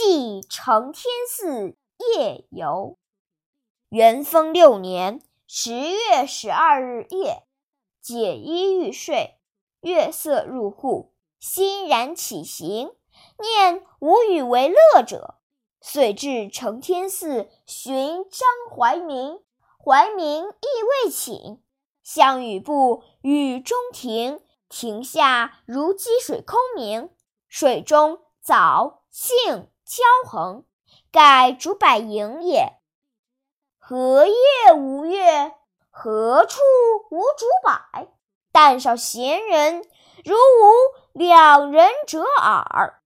寄承天寺夜游。元丰六年十月十二日夜，解衣欲睡，月色入户，欣然起行，念无与为乐者，遂至承天寺寻张怀民。怀民亦未寝，项羽步雨中庭，亭下如积水空明，水中藻荇交横，盖竹柏影也。何夜无月？何处无竹柏？但少闲人，如吾两人者耳。